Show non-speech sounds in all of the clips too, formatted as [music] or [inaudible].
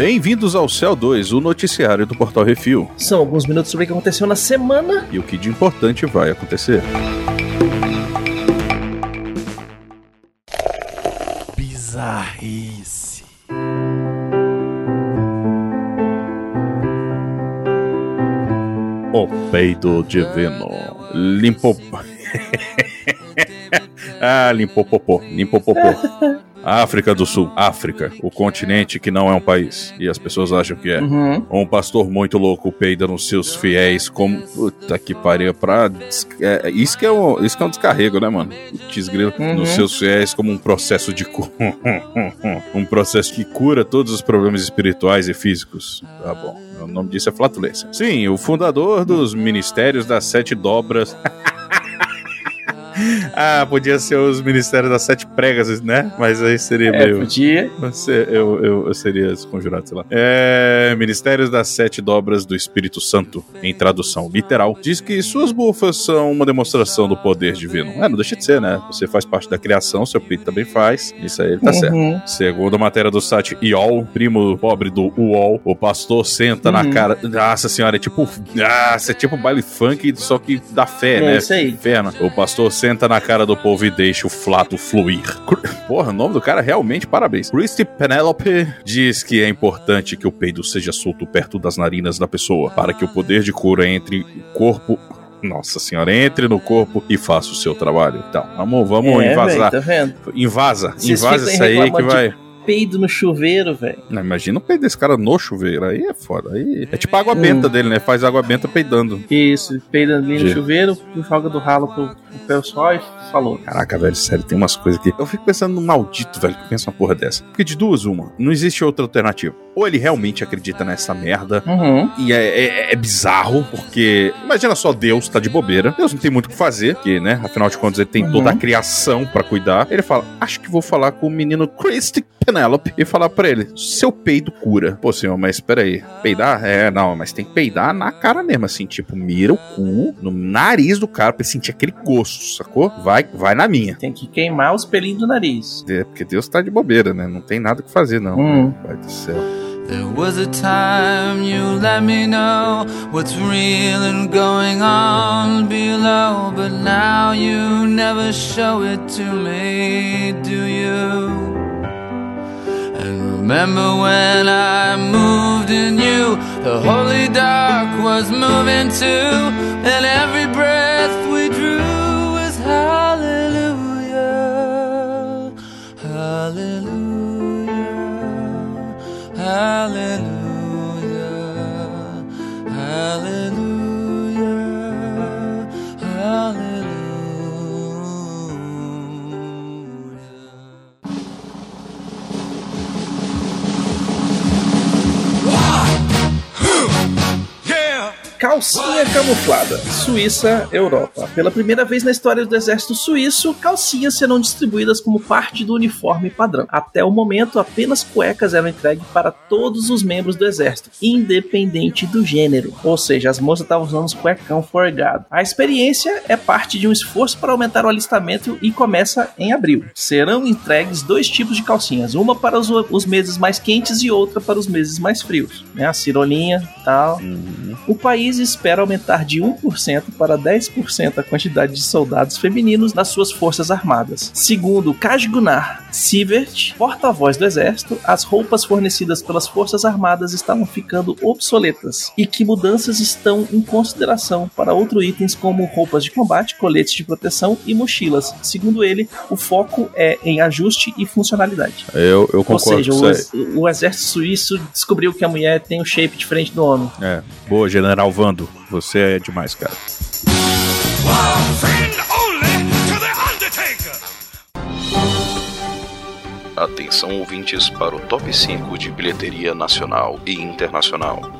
Bem-vindos ao Céu 2, o noticiário do Portal Refil. São alguns minutos sobre o que aconteceu na semana. E o que de importante vai acontecer. Bizarrice. O peido divino. Limpou. [laughs] ah, limpou popô. Limpou popô. [laughs] África do Sul. África. O continente que não é um país. E as pessoas acham que é. Uhum. Um pastor muito louco peida nos seus fiéis como. Puta que pariu. Pra. é, isso, que é um, isso que é um descarrego, né, mano? Desgrilo Uhum. nos seus fiéis como um processo de cura. [laughs] um processo que cura todos os problemas espirituais e físicos. Tá bom. O nome disso é flatulência. Sim, o fundador dos Ministérios das Sete Dobras. [laughs] ah, podia ser os Ministérios das Sete Pregas, né? Mas aí seria É, meio. podia. Você- eu, eu, eu seria desconjurado, sei lá. É, Ministérios das Sete Dobras do Espírito Santo, em tradução literal, diz que suas bufas são uma demonstração do poder divino. É, não deixa de ser, né? Você faz parte da criação, seu peito também faz. Isso aí tá certo. Uhum. Segundo a matéria do site IOL, primo pobre do UOL, o pastor senta na Uhum. cara. Nossa senhora, é tipo. Nossa, é tipo baile funk, só que da fé, É né? isso aí. Inferno. O pastor senta na cara do povo e deixa o flato fluir. Porra, o nome do cara realmente parabéns. Christy Penelope diz que é importante que o peido seja solto perto das narinas da pessoa, para que o poder de cura entre o corpo. Nossa senhora, entre no corpo e faça o seu trabalho. Então, vamos, vamos é, invasar. véi, tá vendo? Invasa, Vocês invasa isso aí que reclamando de vai. Peido no chuveiro, velho. Não, imagina o peido desse cara no chuveiro. Aí é foda. Aí é tipo a água Hum. benta dele, né? Faz água benta peidando. Isso, peido ali no chuveiro, joga do ralo pro, pro pessoal e falou. Caraca, velho, sério, tem umas coisas que. Eu fico pensando no maldito, velho, que pensa uma porra dessa. Porque de duas, uma, não existe outra alternativa. Ou ele realmente acredita nessa merda. Uhum. E é, é- é bizarro, porque imagina só Deus tá de bobeira. Deus não tem muito o que fazer, porque, né? Afinal de contas, ele tem Uhum. toda a criação pra cuidar. Ele fala: Acho que vou falar com o menino Christy Penelope e falar pra ele: Seu peido cura. Pô, senhor, mas espera aí. Peidar? É, não, mas tem que peidar na cara mesmo, assim, tipo, mira o cu no nariz do cara pra ele sentir aquele gosto, sacou? Vai, vai na minha. Tem que queimar os pelinhos do nariz. É, porque Deus tá de bobeira, né? Não tem nada o que fazer, não. Hum. Pai do céu. There was a time you let me know what's real and going on below, but now you never show it to me, do you? Remember when I moved in you, the holy dark was moving too, and every breath Calcinha camuflada. Suíça, Europa. Pela primeira vez na história do exército suíço, calcinhas serão distribuídas como parte do uniforme padrão. Até o momento, apenas cuecas eram entregues para todos os membros do exército, independente do gênero. Ou seja, as moças estavam usando os cuecão forgado. A experiência é parte de um esforço para aumentar o alistamento e começa em abril. Serão entregues dois tipos de calcinhas, uma para os, os meses mais quentes e outra para os meses mais frios. Né? A cirolinha e tal. Uhum. O país espera aumentar de 1% para 10% a quantidade de soldados femininos nas suas forças armadas. Segundo Kaj Gunnar Sivert, porta-voz do exército, as roupas fornecidas pelas forças armadas estavam ficando obsoletas e que mudanças estão em consideração para outros itens como roupas de combate, coletes de proteção e mochilas. Segundo ele, o foco é em ajuste e funcionalidade. Eu, eu Ou concordo seja, com o, o exército suíço descobriu que a mulher tem um shape diferente do homem. É. Boa, General Vando. Você é demais, cara. Atenção ouvintes para o top 5 de bilheteria nacional e internacional.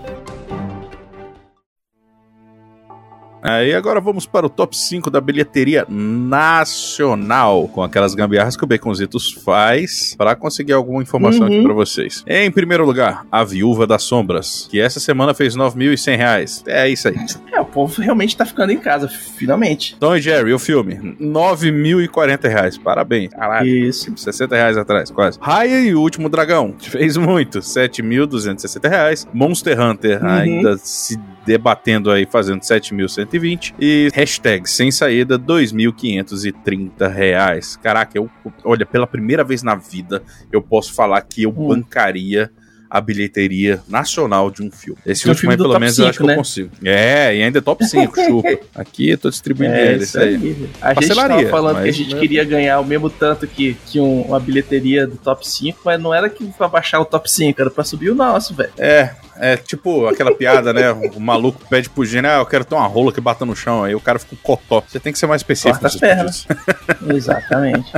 Aí agora vamos para o top 5 da bilheteria nacional, com aquelas gambiarras que o Baconzitos faz para conseguir alguma informação aqui Uhum. para vocês. Em primeiro lugar, A Viúva das Sombras, que essa semana fez 9.100 reais. É isso aí. É, povo realmente tá ficando em casa, finalmente. Tom e Jerry, o filme, 9.040 reais. Parabéns. Caralho. Isso. 60 reais atrás, quase. Raya e o Último Dragão, fez muito, 7.260 reais. Monster Hunter, Uhum. ainda se debatendo aí, fazendo 7.120. E hashtag sem saída, 2.530 reais. Caraca, eu, olha, pela primeira vez na vida, eu posso falar que eu Hum. bancaria a bilheteria nacional de um filme. Esse um último aí, pelo menos, eu acho que 5, né? eu consigo. É, e ainda é top 5, [laughs] chupa. Aqui eu tô distribuindo É, ele, isso aí. velho. A gente tava falando que a mas- gente queria ganhar o mesmo tanto que, que um- uma bilheteria do top 5, mas não era que pra baixar o top 5, era pra subir o nosso, velho. É, é tipo aquela piada, né? O maluco pede pro gênio, ah, eu quero ter uma rola que bata no chão. Aí o cara fica com cotó. Você tem que ser mais específico. Corta as pernas. [laughs] Exatamente.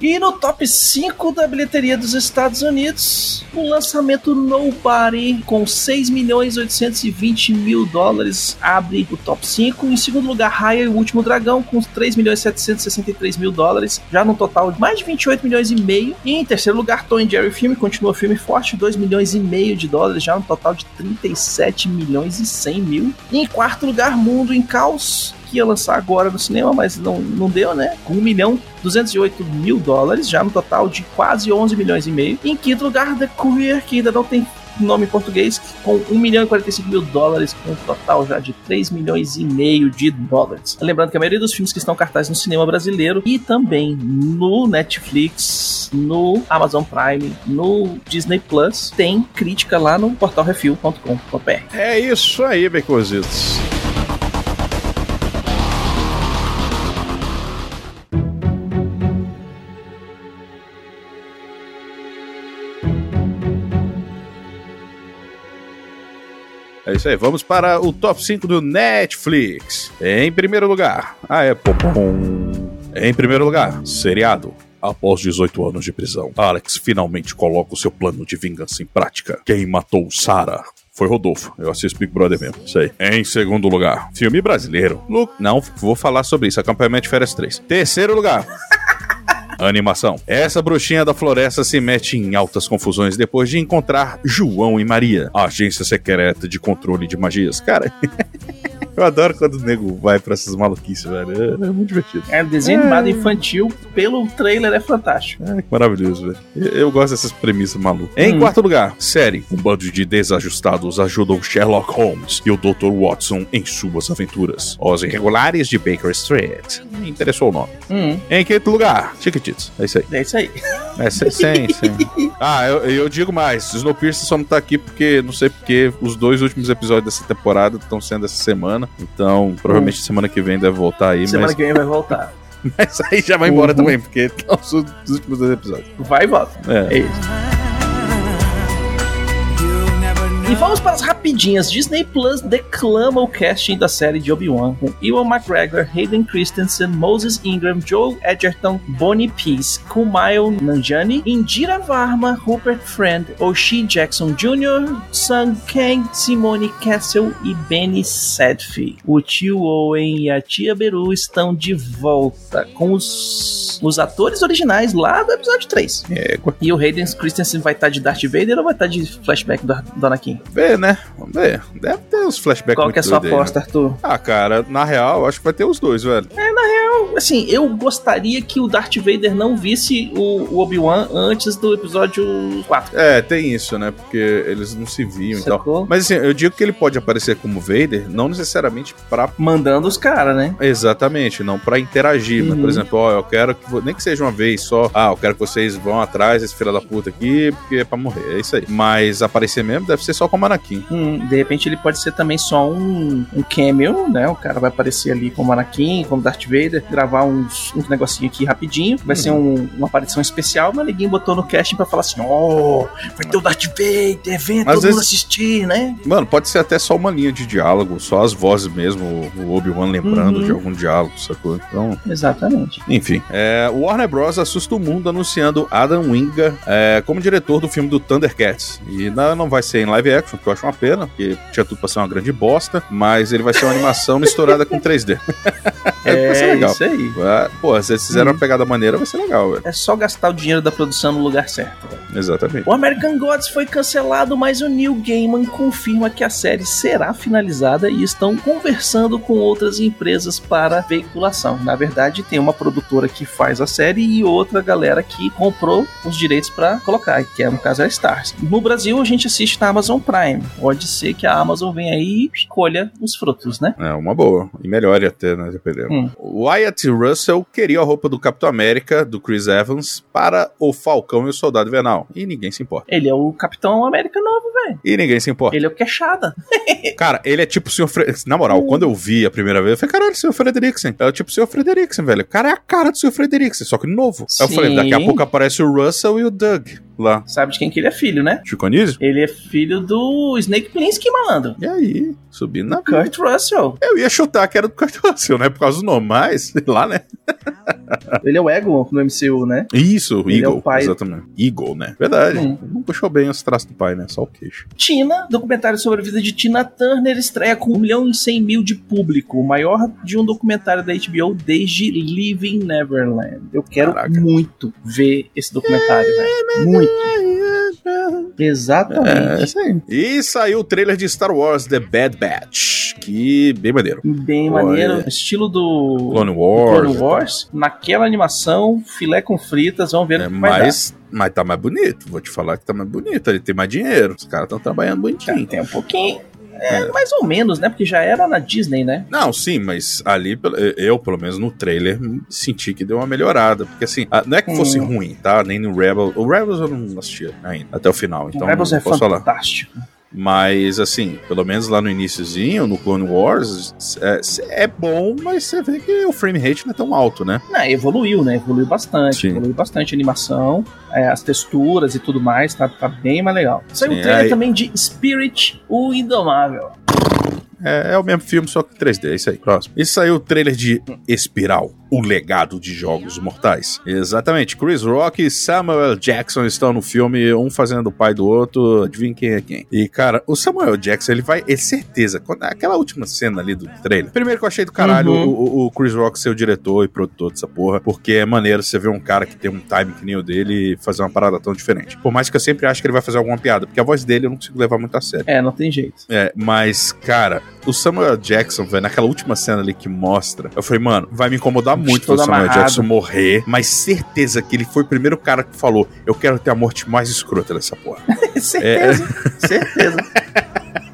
E no top 5 da bilheteria dos Estados Unidos, o lançamento Nobody, com 6 milhões 820 mil dólares, abre o top 5. Em segundo lugar, Raya e o Último Dragão, com 3 milhões 763 mil dólares, já no total de mais de 28 milhões e meio. E em terceiro lugar, Tom Jerry Filme, continua filme forte, 2 milhões e meio de dólares, já no total de 37 milhões e 100 mil. E em quarto lugar, Mundo em Caos, que ia lançar agora no cinema, mas não, não deu, né? Com 1 milhão 208 mil dólares, já no total de quase 11 milhões e meio. Em quinto lugar, The Courier, que ainda não tem nome em português, com 1 milhão e 45 mil dólares, com um total já de 3 milhões e meio de dólares. Lembrando que a maioria dos filmes que estão cartazes no cinema brasileiro e também no Netflix, no Amazon Prime, no Disney Plus, tem crítica lá no portal refil.com.br. É isso aí, Becositos. É isso aí, vamos para o top 5 do Netflix. Em primeiro lugar, a Apple. Em primeiro lugar, seriado. Após 18 anos de prisão, Alex finalmente coloca o seu plano de vingança em prática. Quem matou Sarah foi Rodolfo. Eu assisto Big Brother mesmo. Isso aí. Em segundo lugar, filme brasileiro. Lu- Não, vou falar sobre isso. Acampamento de Férias 3. Terceiro lugar. Animação. Essa bruxinha da floresta se mete em altas confusões depois de encontrar João e Maria, a agência secreta de controle de magias. Cara, [laughs] eu adoro quando o nego vai pra essas maluquices, velho. É, é muito divertido. É desenho animado infantil, pelo trailer é fantástico. É, que maravilhoso, velho. Eu, eu gosto dessas premissas malucas. Em Hum. quarto lugar, série. Um bando de desajustados ajudam Sherlock Holmes e o Dr. Watson em suas aventuras. Os Irregulares de Baker Street. Me interessou o nome. Hum, Em quinto lugar, Chiquititos. É isso aí. é isso aí. É, sim, sim. sim. Ah, eu, eu digo mais. Snowpiercer só não tá aqui porque, não sei porque, os dois últimos episódios dessa temporada estão sendo essa semana. Então, provavelmente semana que vem deve voltar aí. Semana Mas, que vem vai voltar. [laughs] mas aí já vai embora Uhum. também, porque estão os os últimos dois episódios. Vai e volta. É. É isso. E vamos para as rapidinhas. Disney Plus declama o casting da série de Obi-Wan com Ewan McGregor, Hayden Christensen, Moses Ingram, Joe Edgerton, Bonnie Peace, Kumail Nanjiani, Indira Varma, Rupert Friend, Oshie Jackson Jr., Sung Kang, Simone Castle e Benny Sedfi. O tio Owen e a tia Beru estão de volta com os, os atores originais lá do episódio 3. É, E o Hayden Christensen vai estar de Darth Vader ou vai estar de flashback do, do Anakin? Ver, né? Vamos ver. Deve ter uns flashbacks Qual que é a sua aí, aposta, Arthur? né? Ah, cara, na real, acho que vai ter os dois, velho. Eu, assim, eu gostaria que o Darth Vader não visse o, o Obi-Wan antes do episódio 4. É, tem isso, né? Porque eles não se viam e tal. Sacou? Mas assim, eu digo que ele pode aparecer como Vader, não necessariamente pra Mandando os caras, né? Exatamente, não pra interagir, mas Uhum. por exemplo, ó, eu quero que nem que seja uma vez só, ah, eu quero que vocês vão atrás desse filho da puta aqui, porque é pra morrer, é isso aí. Mas aparecer mesmo deve ser só como Anakin. Hum, de repente ele pode ser também só um, um cameo, né? O cara vai aparecer ali como Anakin, como Darth Vader, gravar uns, um negocinho aqui rapidinho. Vai ser um- uma aparição especial, mas ninguém botou no casting pra falar assim: ó, vai ter o Darth Vader, vem todo vezes- mundo assistir, né? Mano, pode ser até só uma linha de diálogo, só as vozes mesmo, o Obi-Wan lembrando Uhum. de algum diálogo, sacou? Então, Exatamente. Enfim, é, o Warner Bros. assusta o mundo anunciando Adam Wingard é, como diretor do filme do Thundercats. E não, não vai ser em live action, que eu acho uma pena, porque tinha tudo pra ser uma grande bosta, mas ele vai ser uma animação misturada com 3D. [laughs] É, vai ser legal. Isso aí. Ah, Pô, se eles fizeram Hum. uma pegada maneira, vai ser legal, velho. É só gastar o dinheiro da produção no lugar certo. velho. Exatamente. O American Gods foi cancelado, mas o Neil Gaiman confirma que a série será finalizada e estão conversando com outras empresas para veiculação. Na verdade, tem uma produtora que faz a série e outra galera que comprou os direitos para colocar, que é no caso a Stars. No Brasil, a gente assiste na Amazon Prime. Pode ser que a Amazon venha aí e colha os frutos, né? É uma boa. E melhore até, né? Dependendo. Hum. Wyatt Russell queria a roupa do Capitão América, do Chris Evans, para o Falcão e o Soldado Invernal. E ninguém se importa. Ele é o Capitão América novo, velho. E ninguém se importa. Ele é o queixada. [laughs] Cara, ele é tipo o Sr. Fre... Na moral, quando eu vi a primeira vez, eu falei, caralho, Sr. Frederiksen. É o tipo o Sr. Frederiksen, velho. O cara é a cara do Sr. Frederiksen, só que novo. Aí eu falei, daqui a Sim. pouco aparece o Russell e o Doug lá. Sabe de quem que ele é filho, né? Chico Anísio? Ele é filho do Snake Plissken, malandro. E aí, subindo na Kurt Russell. Eu ia chutar que era do Kurt Russell, né? Por causa do nome, mas, sei [laughs] lá, né? Ele é o Ego no MCU, né? Isso, Ele é Eagle. o pai. Exatamente. Eagle, né? Verdade. Hum. Não puxou bem os traços do pai, né? Só o queixo. Tina, documentário sobre a vida de Tina Turner, estreia com 1 milhão e 100 mil de público, o maior de um documentário da HBO desde Living Neverland. Eu quero Caraca. muito ver esse documentário, velho. Muito. É, Exatamente. isso aí. E saiu o trailer de Star Wars The Bad Batch, que bem maneiro. Bem Olha. maneiro. Estilo do Clone Wars. Clone Wars. Naquela animação, filé com fritas, vamos ver É, o que vai dar. mas, mas tá mais bonito. Vou te falar que tá mais bonito. Ele tem mais dinheiro. Os caras estão trabalhando bonitinho. tem um pouquinho. É, mais ou menos, né? Porque já era na Disney, né? Não, sim, mas ali, eu, pelo menos no trailer, senti que deu uma melhorada. Porque assim, não é que fosse Hum. ruim, tá? Nem no Rebel. O Rebels eu não assistia ainda, até o final. Então o Rebels é posso falar. Mas, assim, pelo menos lá no iníciozinho, no Clone Wars, é, é bom, mas você vê que o frame rate não é tão alto, né? Não, evoluiu, né? Evoluiu bastante. Sim. Evoluiu bastante a animação, é, as texturas e tudo mais, tá, tá bem mais legal. Saiu Sim, um trailer aí- também de Spirit, o Indomável. É, é o mesmo filme, só que 3D, é isso aí. Próximo. E saiu o trailer de Espiral, o legado de Jogos Mortais. Exatamente. Chris Rock e Samuel Jackson estão no filme, um fazendo o pai do outro. Adivinha quem é quem? E, cara, o Samuel Jackson, ele vai, é certeza, quando, aquela última cena ali do trailer. Primeiro que eu achei do caralho Uhum. o, o- Chris Rock ser o diretor e produtor dessa porra, porque é maneiro você ver um cara que tem um time que nem o dele fazer uma parada tão diferente. Por mais que eu sempre acho que ele vai fazer alguma piada, porque a voz dele eu não consigo levar muito a sério. É, não tem jeito. É, mas, cara, o Samuel Jackson, velho, naquela última cena ali que mostra, eu falei, mano, vai me incomodar muito o Samuel amarrado. Jackson morrer, mas certeza que ele foi o primeiro cara que falou, eu quero ter a morte mais escrota dessa porra. [laughs] certeza, certeza.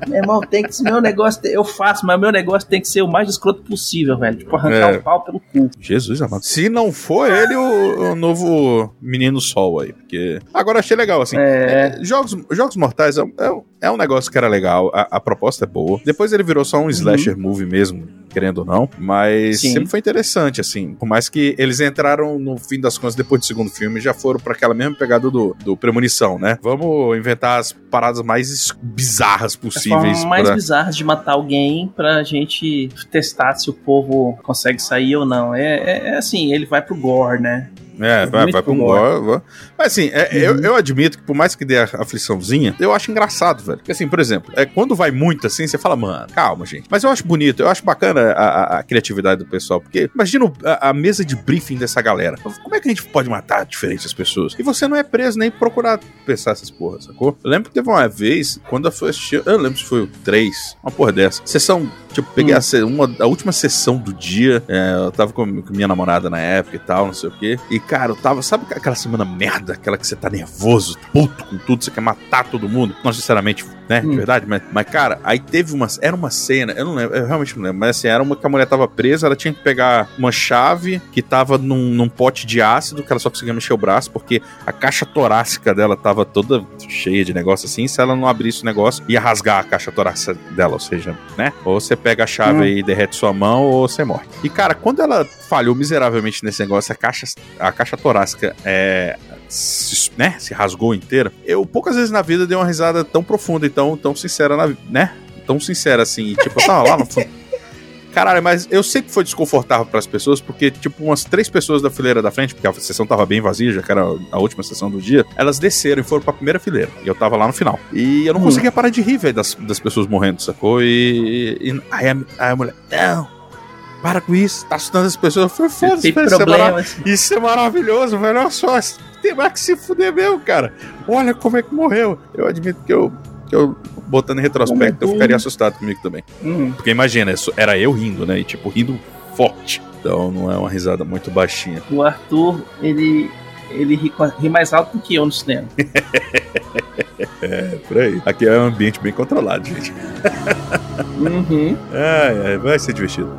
Meu irmão, tem que meu negócio, eu faço, mas meu negócio tem que ser o mais escroto possível, velho. Tipo, arrancar É. o pau pelo cu. Jesus amado. Se não for ele, o, o novo Menino Sol aí, porque... Agora achei legal, assim, É. É, jogos, jogos Mortais é, um- é um- é um negócio que era legal, a, a proposta é boa. Depois ele virou só um slasher movie mesmo, querendo ou não, mas Sim. sempre foi interessante, assim. Por mais que eles entraram, no fim das contas, depois do segundo filme, já foram pra aquela mesma pegada do, do Premonição, né? Vamos inventar as paradas mais bizarras As possíveis. formas mais pra- bizarras de matar alguém pra gente testar se o povo consegue sair ou não. É, é- é assim, ele vai pro gore, né? É, vai, Muito vai pra um gore. vai. Mas assim, é, Uhum. eu, eu admito que por mais que dê a afliçãozinha, eu acho engraçado, velho. Porque assim, por exemplo, é, quando vai muito assim, você fala, mano, calma, gente. Mas eu acho bonito, eu acho bacana a, a- a criatividade do pessoal. Porque imagina a, a mesa de briefing dessa galera. Como é que a gente pode matar diferentes pessoas? E você não é preso nem procurar pensar essas porras, sacou? Eu lembro que teve uma vez, quando eu fui assistir, eu lembro se foi o 3, uma porra dessa. Sessão, tipo, peguei Hum. a, uma, a última sessão do dia, é, eu tava com, com minha namorada na época e tal, não sei o quê. E, cara, eu tava, sabe aquela semana merda, aquela que você tá nervoso, puto com tudo, você quer matar todo mundo? Não necessariamente, né, de Hum. verdade, mas, mas, cara, aí teve uma, era uma cena, eu não lembro, eu realmente não lembro, mas assim, era uma que a mulher tava presa, ela tinha que pegar uma chave que tava num, num pote de ácido, que ela só conseguia mexer o braço, porque a caixa torácica dela tava toda cheia de negócio assim, se ela não abrisse o negócio, ia rasgar a caixa torácica dela, ou seja, né? Ou você pega a chave Hum. e derrete sua mão, ou você morre. E, cara, quando ela falhou miseravelmente nesse negócio, a caixa, a caixa torácica é, se, né, se rasgou inteira, eu poucas vezes na vida dei uma risada tão profunda e tão, tão sincera, na, né? Tão sincera assim, tipo, eu tava lá no fundo. [laughs] Caralho, mas eu sei que foi desconfortável pras pessoas, porque, tipo, umas três pessoas da fileira da frente, porque a sessão tava bem vazia, já que era a última sessão do dia, elas desceram e foram pra primeira fileira. E eu tava lá no final. E eu não Hum. conseguia parar de rir, velho, das, das pessoas morrendo, sacou? E. e aí, a, aí a mulher, não, para com isso, tá assustando as pessoas. Eu falei, foda-se, velho, isso, é problemas. isso é maravilhoso, velho. Olha só, tem mais que se fuder mesmo, cara. Olha como é que morreu. Eu admito que eu, que eu botando em retrospecto, eu é ficaria assustado comigo também. Hum. Porque imagina, era eu rindo, né? E tipo, rindo forte. Então não é uma risada muito baixinha. O Arthur, ele, ele ri, ri mais alto do que eu no cinema. [laughs] É, por aí. Aqui é um ambiente bem controlado, gente. Uhum. Ai, ai, vai ser divertido.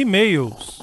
E-mails.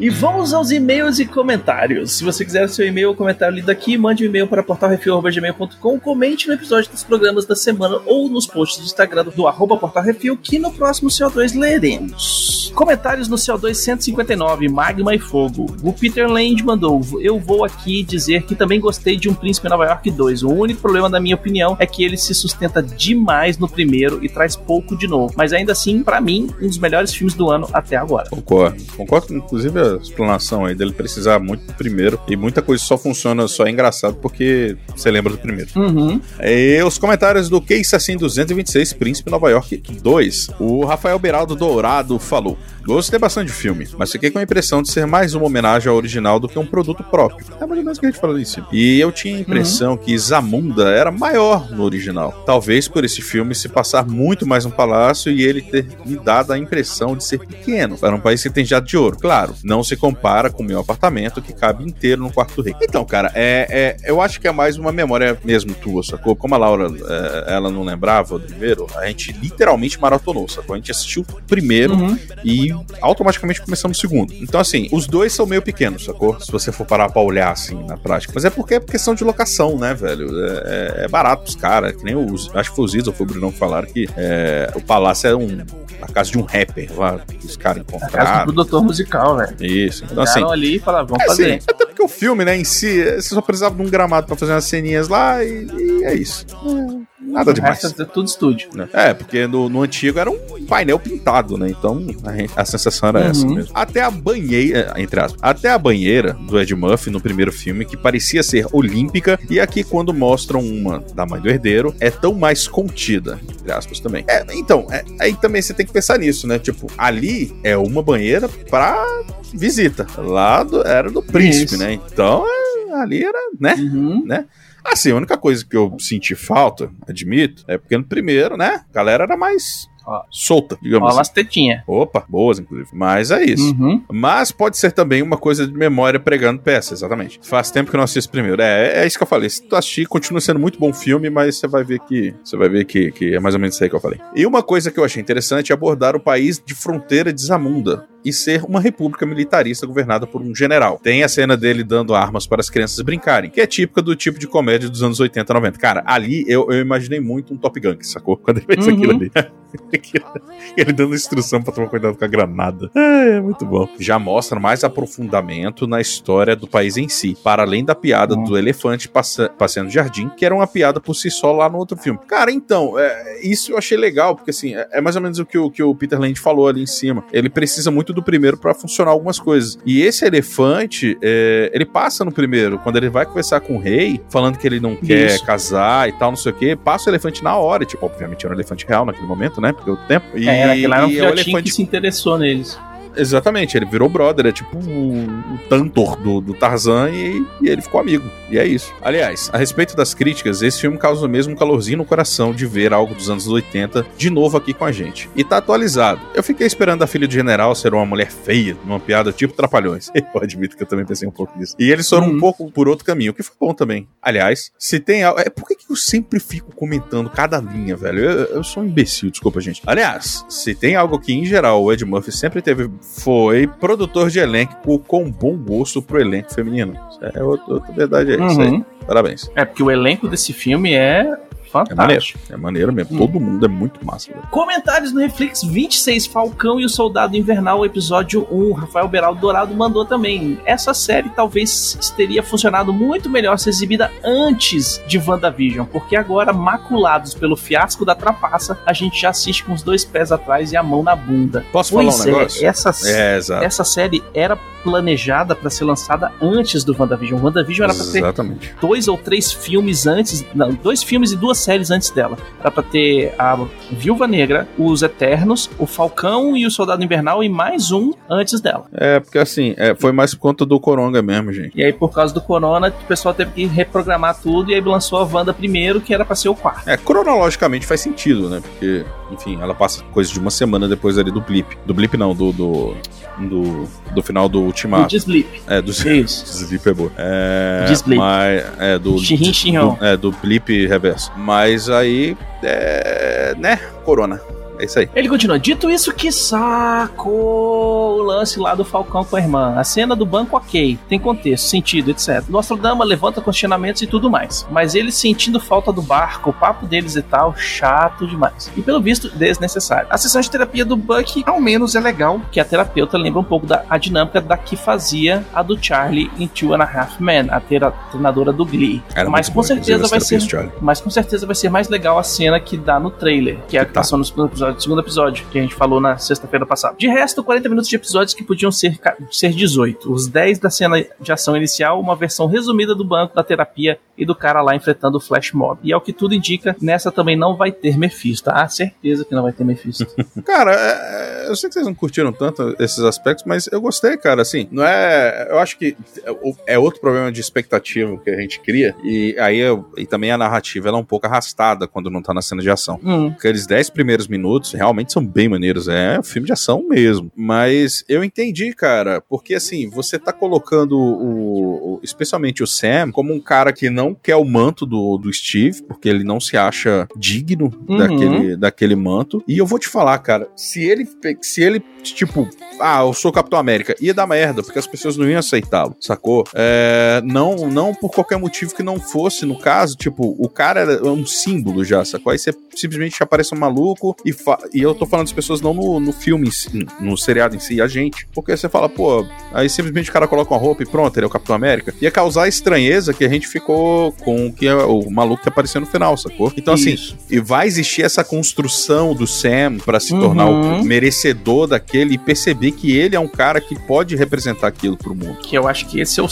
E vamos aos e-mails e comentários. Se você quiser seu e-mail ou comentário lido aqui, mande um e-mail para portalrefil.gmail.com, comente no episódio dos programas da semana ou nos posts do Instagram do arroba portalrefil, que no próximo CO2 leremos. Comentários no CO2 159, Magma e Fogo. O Peter Land mandou, eu vou aqui dizer que também gostei de Um Príncipe em Nova York 2. O único problema, na minha opinião, é que ele se sustenta demais no primeiro e traz pouco de novo. Mas ainda assim, para mim, um dos melhores filmes do ano até agora. Concordo. Concordo, inclusive, explanação aí dele precisar muito do primeiro. E muita coisa só funciona, só é engraçado porque você lembra do primeiro. Uhum. E os comentários do Case Assim 226, Príncipe Nova York 2. O Rafael Beraldo Dourado falou: Gostei bastante do filme, mas fiquei com a impressão de ser mais uma homenagem ao original do que um produto próprio. É mais ou menos o que a gente falou ali em cima. E eu tinha a impressão que Zamunda era maior no original. Talvez por esse filme se passar muito mais no palácio e ele ter me dado a impressão de ser pequeno para um país que tem jato de ouro. Claro, não se compara com o meu apartamento que cabe inteiro no quarto do rei. Então, cara, é, é- eu acho que é mais uma memória mesmo tua, sacou? Como a Laura, é, ela não lembrava do primeiro, a gente literalmente maratonou, sacou? A gente assistiu o primeiro Uhum. e automaticamente começamos o segundo. Então, assim, os dois são meio pequenos, sacou? Se você for parar pra olhar, assim, na prática. Mas é porque é questão de locação, né, velho? É, é- é barato pros caras, que nem os... Acho que foi os Ziz ou foi o Brunão que falaram que é, o palácio é um... a casa de um rapper lá, que os caras A casa encontraram. do produtor musical, velho. Isso. Então, assim, ali e falaram, vamos é, fazer. assim, até porque o filme, né, em si, você só precisava de um gramado pra fazer umas ceninhas lá e, e é isso. É, Nada demais. é tudo estúdio. né? É, porque no, no antigo era um painel pintado, né? Então a, a sensação era essa Uhum. mesmo. Até a banheira, entre aspas, até a banheira do Ed Murphy no primeiro filme, que parecia ser olímpica, e aqui quando mostram uma da mãe do herdeiro, é tão mais contida, entre aspas também. É, então, é, aí também você tem que pensar nisso, né? Tipo, ali é uma banheira pra visita. Lá do- era do príncipe, Isso. né? Então, é, ali era, né? Uhum. Assim, a única coisa que eu senti falta, admito, é porque no primeiro, né, a galera era mais Ó. solta, digamos Rola assim. as tetinhas. Opa, boas, inclusive. Mas é isso. Uhum. Mas pode ser também uma coisa de memória pregando peça, exatamente. Faz tempo que eu não assisto primeiro. É, é isso que eu falei. Se tu assistir, continua sendo muito bom filme, mas você vai ver que. Você vai ver que, que é mais ou menos isso aí que eu falei. E uma coisa que eu achei interessante é abordar o país de fronteira de Zamunda e ser uma república militarista governada por um general. Tem a cena dele dando armas para as crianças brincarem, que é típica do tipo de comédia dos anos 80 90. Cara, ali eu, eu imaginei muito um Top Gun, sacou? Quando ele fez Uhum. aquilo ali. [laughs] Ele dando instrução pra tomar cuidado com a granada. É, é muito bom. Já mostra mais aprofundamento na história do país em si, para além da piada Uhum. do elefante passa, passeando no jardim, que era uma piada por si só lá no outro filme. Cara, então, é, isso eu achei legal, porque assim, é, é mais ou menos o que, o que o Peter Land falou ali em cima. Ele precisa muito do primeiro pra funcionar algumas coisas. E esse elefante, é, ele passa no primeiro, quando ele vai conversar com o rei, falando que ele não quer Isso. casar e tal, não sei o que, passa o elefante na hora. Tipo, obviamente era um elefante real naquele momento, né? Porque o tempo. E, é, era era um e é o elefante que se interessou neles. Exatamente, ele virou brother, é tipo o, o Tantor do, do Tarzan e, e ele ficou amigo. E é isso. Aliás, a respeito das críticas, esse filme causa mesmo um calorzinho no coração de ver algo dos anos 80 de novo aqui com a gente. E tá atualizado. Eu fiquei esperando a filha do general ser uma mulher feia, numa piada tipo Trapalhões. [laughs] Eu admito que eu também pensei um pouco nisso. E eles foram um Uhum. pouco por outro caminho, o que foi bom também. Aliás, se tem algo. É, por que, que eu sempre fico comentando cada linha, velho? Eu, eu sou um imbecil, desculpa, gente. Aliás, se tem algo que, em geral, o Ed Murphy sempre teve, foi produtor de elenco com bom gosto pro elenco feminino. É outra, outra verdade, é isso aí. Uhum. Parabéns. É, porque o elenco desse filme é É maneiro. fantástico. É maneiro mesmo. Hum. Todo mundo é muito massa. velho. Comentários no Reflex 26, Falcão e o Soldado Invernal, episódio 1. Rafael Beraldo Dourado mandou também. Essa série talvez teria funcionado muito melhor se exibida antes de WandaVision, porque agora, maculados pelo fiasco da trapaça, a gente já assiste com os dois pés atrás e a mão na bunda. Posso Pois falar um negócio? é, essa, É, essa série era planejada para ser lançada antes do WandaVision. WandaVision era pra ter dois ou três filmes antes, não, dois filmes e duas séries antes dela. Era pra ter a Viúva Negra, os Eternos, o Falcão e o Soldado Invernal e mais um antes dela. É, porque assim, é, foi mais por conta do Coronga mesmo, gente. E aí, por causa do Corona, o pessoal teve que reprogramar tudo e aí lançou a Wanda primeiro, que era pra ser o quarto. É, cronologicamente faz sentido, né? Porque, enfim, ela passa coisa de uma semana depois ali do blip. Do blip não, do. do, do, do final do Ultimato. Deslip. É, [laughs] do. Sleep é boa. É. Mas, é, do. Chirrão. do- É, do blip reverso. Mas aí. É. Né? Corona. É isso aí. Ele continua, dito isso, que saco o lance lá do Falcão com a irmã. A cena do banco, ok, tem contexto, sentido, etc. Nostradama levanta questionamentos e tudo mais. Mas eles sentindo falta do barco, o papo deles e tal, chato demais. E pelo visto, desnecessário. A sessão de terapia do Buck, ao menos, é legal, que a terapeuta lembra um pouco da a dinâmica da que fazia a do Charlie em Two and a Half Men, a tera- treinadora do Glee. Era Mas com bom, certeza vai ser mas com certeza vai ser mais legal a cena que dá no trailer, que é a que Tá. passou no segundo episódio, segundo episódio, que a gente falou na sexta-feira passada. De resto, 40 minutos de episódios que podiam ser, ser 18. Os 10 da cena de ação inicial, uma versão resumida do banco, da terapia e do cara lá enfrentando o Flash Mob. E ao que tudo indica, nessa também não vai ter Mephisto. Ah, certeza que não vai ter Mephisto. [laughs] [laughs] Cara, é- é- eu sei que vocês não curtiram tanto esses aspectos, mas eu gostei, cara. Assim, não é. Eu acho que é outro problema de expectativa que a gente cria. E aí eu- e também a narrativa ela é um pouco arrastada quando não tá na cena de ação. hum, Aqueles 10 primeiros minutos realmente são bem maneiros. É um filme de ação mesmo. Mas eu entendi, cara, porque assim, você tá colocando o, o- especialmente o Sam como um cara que não quer o manto do, do Steve, porque ele não se acha digno Uhum. daquele, daquele manto. E eu vou te falar, cara, se ele, se ele, tipo, ah, eu sou Capitão América, ia dar merda, porque as pessoas não iam aceitá-lo, sacou? É, não, não por qualquer motivo que não fosse, no caso, tipo, o cara era um símbolo já, sacou? Aí você simplesmente aparece um maluco e, fa- e eu tô falando das pessoas não no, no filme, em si, no seriado em si, a gente. Porque você fala, pô, aí simplesmente o cara coloca uma roupa e pronto, ele é o Capitão América. Ia causar estranheza que a gente ficou com o que é o maluco que apareceu no final, sacou? Então, assim, Isso. e vai existir essa construção do Sam pra se Uhum. tornar o merecedor daquele e perceber que ele é um cara que pode representar aquilo pro mundo. que eu acho que esse é o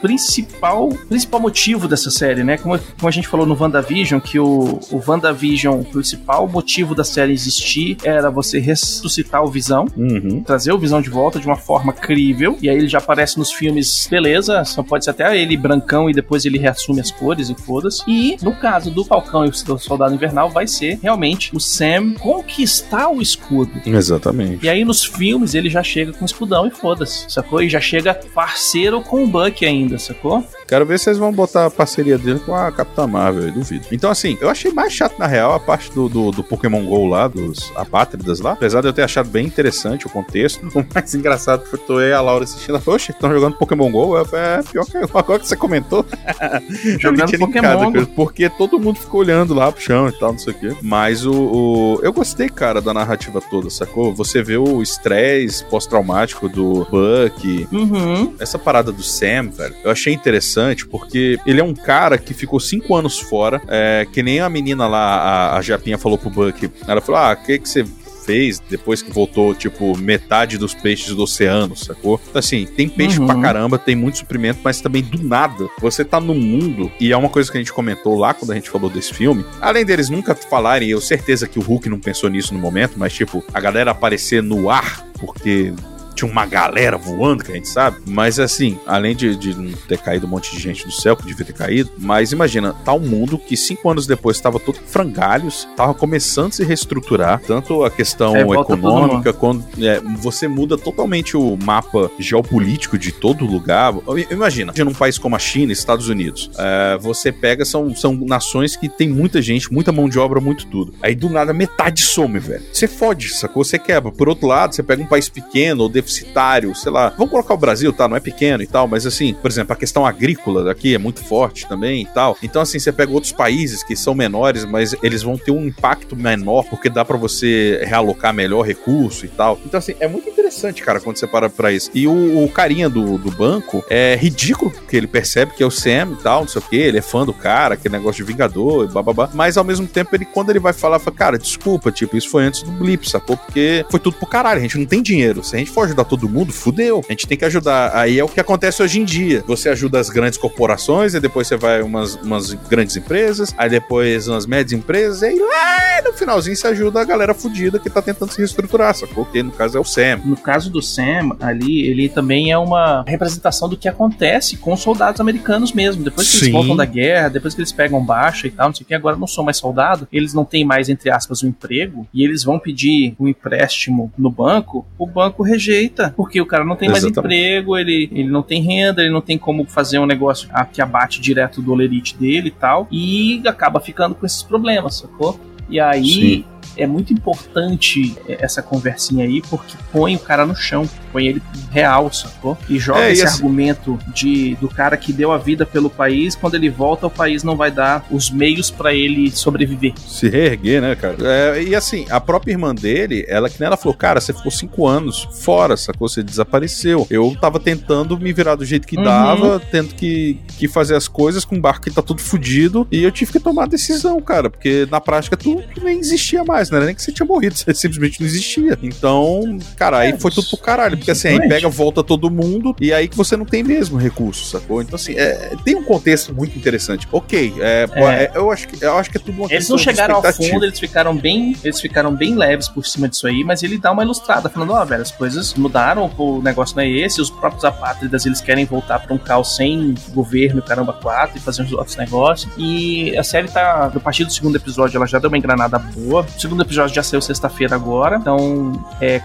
principal, principal motivo dessa série, né? Como, como a gente falou no WandaVision, que o, o WandaVision, o principal motivo da série existir era você ressuscitar o Visão, Uhum. trazer o Visão de volta de uma forma crível, e aí ele já aparece nos filmes, beleza, só pode ser até ele brancão e depois ele reassume as cores e foda-se. E no caso do Falcão e o Soldado Invernal, vai ser realmente o Sam conquistar o escudo. Exatamente. E aí nos filmes ele já chega com escudão e foda-se, sacou? E já chega parceiro com o Buck ainda, sacou? Quero ver se vocês vão botar a parceria dele com a Capitã Marvel, eu duvido. Então, assim, eu achei mais chato, na real, a parte do, do, do Pokémon GO lá, dos apátridas lá. Apesar de eu ter achado bem interessante o contexto. [laughs] O mais engraçado foi eu e a Laura assistindo. Ela falou, oxe, estão jogando Pokémon GO? Eu falei, é pior que [laughs] agora que você comentou. [laughs] Jogando Pokémon linkado, Porque todo mundo ficou olhando lá pro chão e tal, não sei o quê. Mas o, o- Eu gostei, cara, da narrativa toda, sacou? Você vê o estresse pós-traumático do Buck, Uhum. essa parada do Sam, velho, eu achei interessante porque ele é um cara que ficou cinco anos fora, é, que nem a menina lá, a, a Japinha falou pro Buck. Ela falou: Ah, o que, que você fez depois que voltou, tipo, metade dos peixes do oceano, sacou? Então, assim, tem peixe Uhum. pra caramba, tem muito suprimento, mas também do nada, você tá num mundo, e é uma coisa que a gente comentou lá quando a gente falou desse filme, além deles nunca falarem, eu certeza que o Hulk não pensou nisso no momento, mas, tipo, a galera aparecer no ar, porque tinha uma galera voando, que a gente sabe. Mas assim, além de, de não ter caído um monte de gente do céu, que devia ter caído, mas imagina, tá um mundo que cinco anos depois estava todo frangalhos, tava começando a se reestruturar, tanto a questão É, econômica, quando é, você muda totalmente o mapa geopolítico de todo lugar. Imagina, num país como a China, Estados Unidos, é, você pega, são, são nações que tem muita gente, muita mão de obra, muito tudo. Aí do nada metade some, velho. Você fode, sacou? Você quebra. Por outro lado, você pega um país pequeno ou deficitário, sei lá. Vamos colocar o Brasil, tá? Não é pequeno e tal, mas assim, por exemplo, a questão agrícola daqui é muito forte também e tal. Então, assim, você pega outros países que são menores, mas eles vão ter um impacto menor, porque dá para você realocar melhor recurso e tal. Então, assim, é muito interessante, cara, quando você para pra isso. E o, o carinha do, do banco é ridículo, que ele percebe que é o Sam e tal, não sei o que, ele é fã do cara, aquele negócio de Vingador e bababá. Mas ao mesmo tempo, ele, quando ele vai falar, fala, cara, desculpa, tipo, isso foi antes do blip, sacou? Porque foi tudo pro caralho, a gente não tem dinheiro. Se a gente for ajudar todo mundo, fudeu. A gente tem que ajudar. Aí é o que acontece hoje em dia. Você ajuda as grandes corporações, e depois você vai umas, umas grandes empresas, aí depois umas médias empresas, e aí lá no finalzinho você ajuda a galera fudida que tá tentando se reestruturar, sacou? Que no caso é o Sam. No caso do Sam, ali, ele também é uma representação do que acontece com os soldados americanos mesmo. Depois que Sim. eles voltam da guerra, depois que eles pegam baixa e tal, não sei o que, agora não são mais soldado, eles não têm mais, entre aspas, um emprego, e eles vão pedir um empréstimo no banco, o banco rejeita, porque o cara não tem mais Exatamente. emprego, ele, ele não tem renda, ele não tem como fazer um negócio que abate direto do olerite dele e tal, e acaba ficando com esses problemas, sacou? E aí Sim. é muito importante essa conversinha aí, porque põe o cara no chão, põe ele real, sacou? E joga É, e esse assim- argumento de do cara que deu a vida pelo país, quando ele volta, o país não vai dar os meios pra ele sobreviver. Se reerguer, né, cara? É, e assim, a própria irmã dele, ela que nem ela falou, cara, você ficou cinco anos fora, sacou? Você desapareceu. Eu tava tentando me virar do jeito que Uhum. dava, tendo que, que fazer as coisas com um barco que tá tudo fudido, e eu tive que tomar a decisão, cara, porque na prática tu, nem existia mais, não era nem que você tinha morrido, [laughs] você simplesmente não existia. Então, cara, aí É, foi tudo pro caralho, porque assim, aí pega, volta todo mundo, e aí que você não tem mesmo recurso, sacou? Então, assim, é, tem um contexto muito interessante. Ok, é, É. é, eu, acho que, eu acho que é tudo uma Eles não chegaram ao fundo, eles ficaram bem, eles ficaram bem leves por cima disso aí, mas ele dá uma ilustrada, falando, ó, velho, as coisas mudaram, o negócio não é esse, os próprios apátridas, eles querem voltar pra um caos sem governo, caramba, quatro, e fazer uns outros negócios. E a série tá, a partir do segundo episódio, ela já deu uma engranada boa. O segundo episódio já saiu sexta-feira agora, então, é,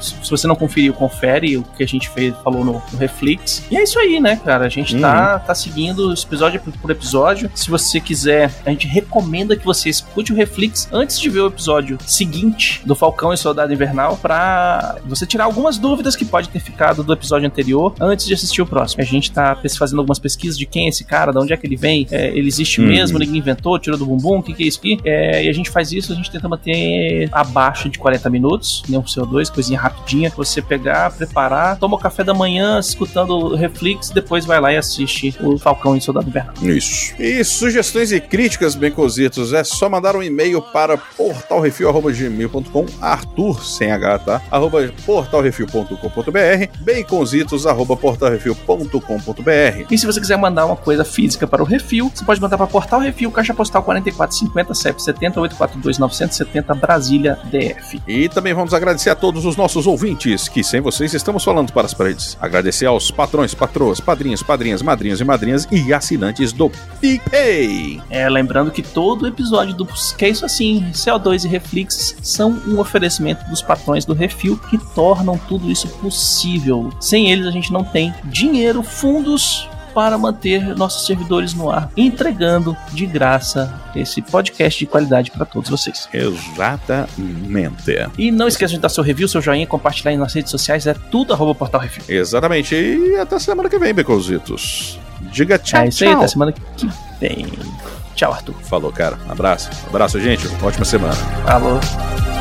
se você não conferiu, confere o que a gente fez, falou no, no Reflex. E é isso aí, né, cara? A gente tá, tá seguindo episódio por- por episódio. Se você quiser, a gente recomenda que você escute o Reflex antes de ver o episódio seguinte do Falcão e Soldado Invernal pra você tirar algumas dúvidas que pode ter ficado do episódio anterior antes de assistir o próximo. A gente tá fazendo algumas pesquisas de quem é esse cara, de onde é que ele vem, é, ele existe Uhum. mesmo, ninguém inventou, tirou do bumbum, o que, que é isso aqui? É, e a gente faz isso, a gente tenta manter abaixo de 40 minutos, nem um CO2, coisinha rapidinha, você pegar, preparar, toma o café da manhã escutando o Reflex, depois vai lá e assiste o Falcão e o Soldado Invernal. Isso. E sugestões e críticas, bem cozitos, é só mandar um e-mail para portalrefil.gmail.com, Arthur, sem H, tá? Arroba portalrefil.com.br, baconzitos, arroba portalrefil.com.br. E se você quiser mandar uma coisa física para o Refil, você pode mandar para Portal Refil, Caixa Postal 4450, CEP 70 842 970, Brasília, DF. E também vamos agradecer a todos os nossos ouvintes, que sem vocês estamos falando para as paredes. Agradecer aos patrões, patroas, padrinhos, padrinhas, madrinhas e madrinhas e assinantes do PicPay. É, lembrando que todo episódio do Que é isso assim, CO2 e Reflex são um oferecimento dos patrões do Refil que tornam tudo isso possível. Sem eles a gente não tem dinheiro, fundos para manter nossos servidores no ar, entregando de graça esse podcast de qualidade para todos vocês. Exatamente. E não esqueça de dar seu review, seu joinha, compartilhar aí nas redes sociais, é tudo arroba Portal Refil. Exatamente. E até semana que vem, Beconzitos. Diga tchau, é isso aí, tchau. até semana que vem. Tchau, Arthur. Falou, cara. Abraço. Abraço, gente. Ótima semana. Falou.